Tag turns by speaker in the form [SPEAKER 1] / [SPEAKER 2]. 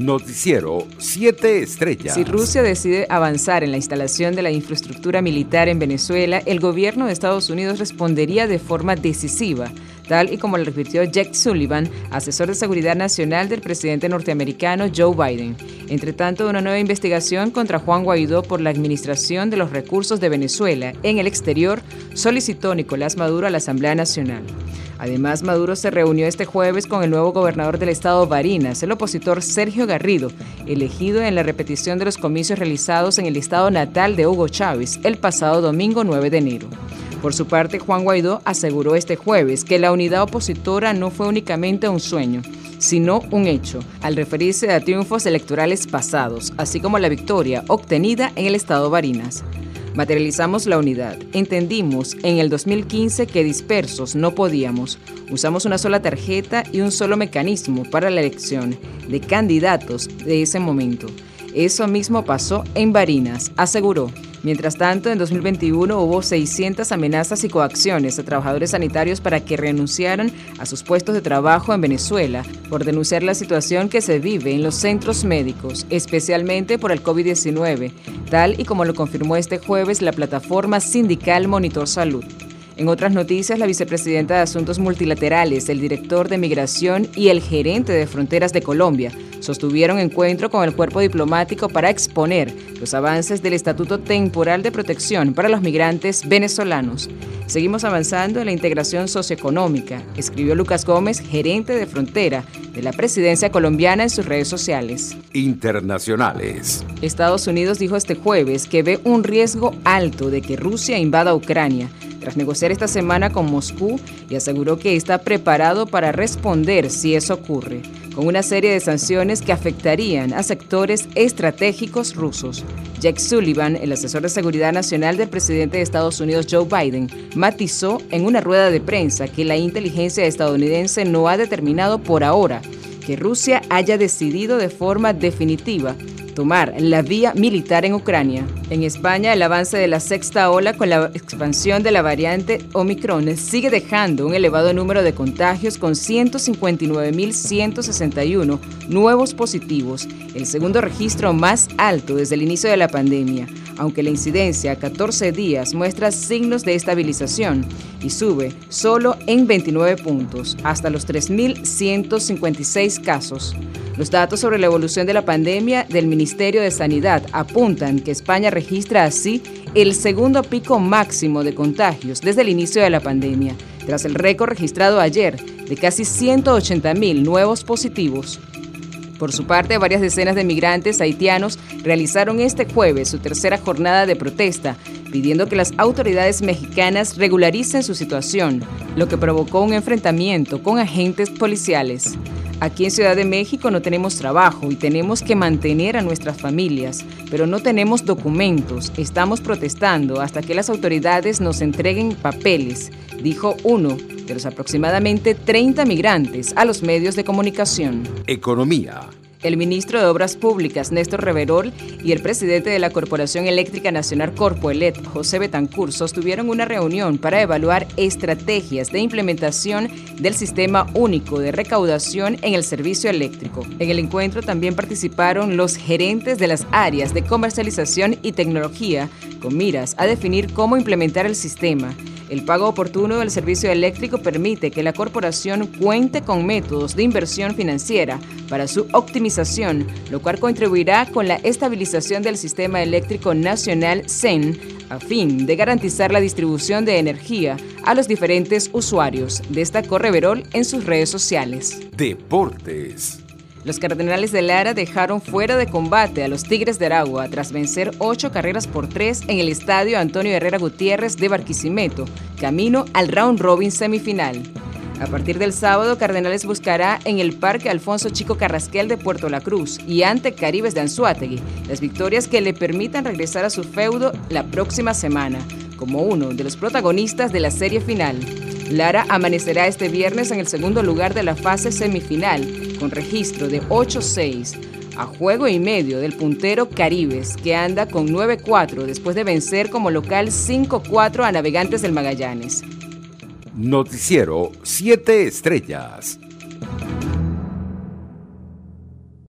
[SPEAKER 1] Noticiero 7 Estrellas.
[SPEAKER 2] Si Rusia decide avanzar en la instalación de la infraestructura militar en Venezuela, el gobierno de Estados Unidos respondería de forma decisiva, tal y como lo advirtió Jack Sullivan, asesor de seguridad nacional del presidente norteamericano Joe Biden. Entre tanto, una nueva investigación contra Juan Guaidó por la administración de los recursos de Venezuela en el exterior solicitó Nicolás Maduro a la Asamblea Nacional. Además, Maduro se reunió este jueves con el nuevo gobernador del estado Barinas, el opositor Sergio Garrido, elegido en la repetición de los comicios realizados en el estado natal de Hugo Chávez el pasado domingo 9 de enero. Por su parte, Juan Guaidó aseguró este jueves que la unidad opositora no fue únicamente un sueño, sino un hecho, al referirse a triunfos electorales pasados, así como la victoria obtenida en el estado Barinas. Materializamos la unidad. Entendimos en el 2015 que dispersos no podíamos. Usamos una sola tarjeta y un solo mecanismo para la elección de candidatos de ese momento. Eso mismo pasó en Barinas, aseguró. Mientras tanto, en 2021 hubo 600 amenazas y coacciones a trabajadores sanitarios para que renunciaran a sus puestos de trabajo en Venezuela por denunciar la situación que se vive en los centros médicos, especialmente por el COVID-19, tal y como lo confirmó este jueves la plataforma sindical Monitor Salud. En otras noticias, la vicepresidenta de Asuntos Multilaterales, el director de Migración y el gerente de Fronteras de Colombia sostuvieron encuentro con el cuerpo diplomático para exponer los avances del Estatuto Temporal de Protección para los Migrantes Venezolanos. Seguimos avanzando en la integración socioeconómica, escribió Lucas Gómez, gerente de frontera de la presidencia colombiana en sus redes sociales.
[SPEAKER 1] Internacionales.
[SPEAKER 2] Estados Unidos dijo este jueves que ve un riesgo alto de que Rusia invada Ucrania tras negociar esta semana con Moscú y aseguró que está preparado para responder si eso ocurre, con una serie de sanciones que afectarían a sectores estratégicos rusos. Jack Sullivan, el asesor de seguridad nacional del presidente de Estados Unidos Joe Biden, matizó en una rueda de prensa que la inteligencia estadounidense no ha determinado por ahora que Rusia haya decidido de forma definitiva tomar la vía militar en Ucrania. En España, el avance de la sexta ola con la expansión de la variante Omicron sigue dejando un elevado número de contagios con 159.161 nuevos positivos, el segundo registro más alto desde el inicio de la pandemia, aunque la incidencia a 14 días muestra signos de estabilización y sube solo en 29 puntos, hasta los 3.156 casos. Los datos sobre la evolución de la pandemia del Ministerio de Sanidad apuntan que España registra así el segundo pico máximo de contagios desde el inicio de la pandemia, tras el récord registrado ayer de casi 180.000 nuevos positivos. Por su parte, varias decenas de migrantes haitianos realizaron este jueves su tercera jornada de protesta, pidiendo que las autoridades mexicanas regularicen su situación, lo que provocó un enfrentamiento con agentes policiales. Aquí en Ciudad de México no tenemos trabajo y tenemos que mantener a nuestras familias, pero no tenemos documentos. Estamos protestando hasta que las autoridades nos entreguen papeles, dijo uno de los aproximadamente 30 migrantes a los medios de comunicación.
[SPEAKER 1] Economía.
[SPEAKER 2] El ministro de Obras Públicas, Néstor Reverol, y el presidente de la Corporación Eléctrica Nacional Corpoelet, José Betancur, sostuvieron una reunión para evaluar estrategias de implementación del sistema único de recaudación en el servicio eléctrico. En el encuentro también participaron los gerentes de las áreas de comercialización y tecnología, con miras a definir cómo implementar el sistema el pago oportuno del servicio eléctrico permite que la corporación cuente con métodos de inversión financiera para su optimización, lo cual contribuirá con la estabilización del sistema eléctrico nacional CEN a fin de garantizar la distribución de energía a los diferentes usuarios, destacó Reverol en sus redes sociales.
[SPEAKER 1] Deportes.
[SPEAKER 2] Los Cardenales de Lara dejaron fuera de combate a los Tigres de Aragua tras vencer ocho carreras por tres en el estadio Antonio Herrera Gutiérrez de Barquisimeto, camino al round robin semifinal. A partir del sábado, Cardenales buscará en el Parque Alfonso Chico Carrasquel de Puerto La Cruz y ante Caribes de Anzuategui las victorias que le permitan regresar a su feudo la próxima semana, como uno de los protagonistas de la serie final. Lara amanecerá este viernes en el segundo lugar de la fase semifinal, con registro de 8-6, a juego y medio del puntero Caribes, que anda con 9-4 después de vencer como local 5-4 a Navegantes del Magallanes.
[SPEAKER 1] Noticiero 7 Estrellas.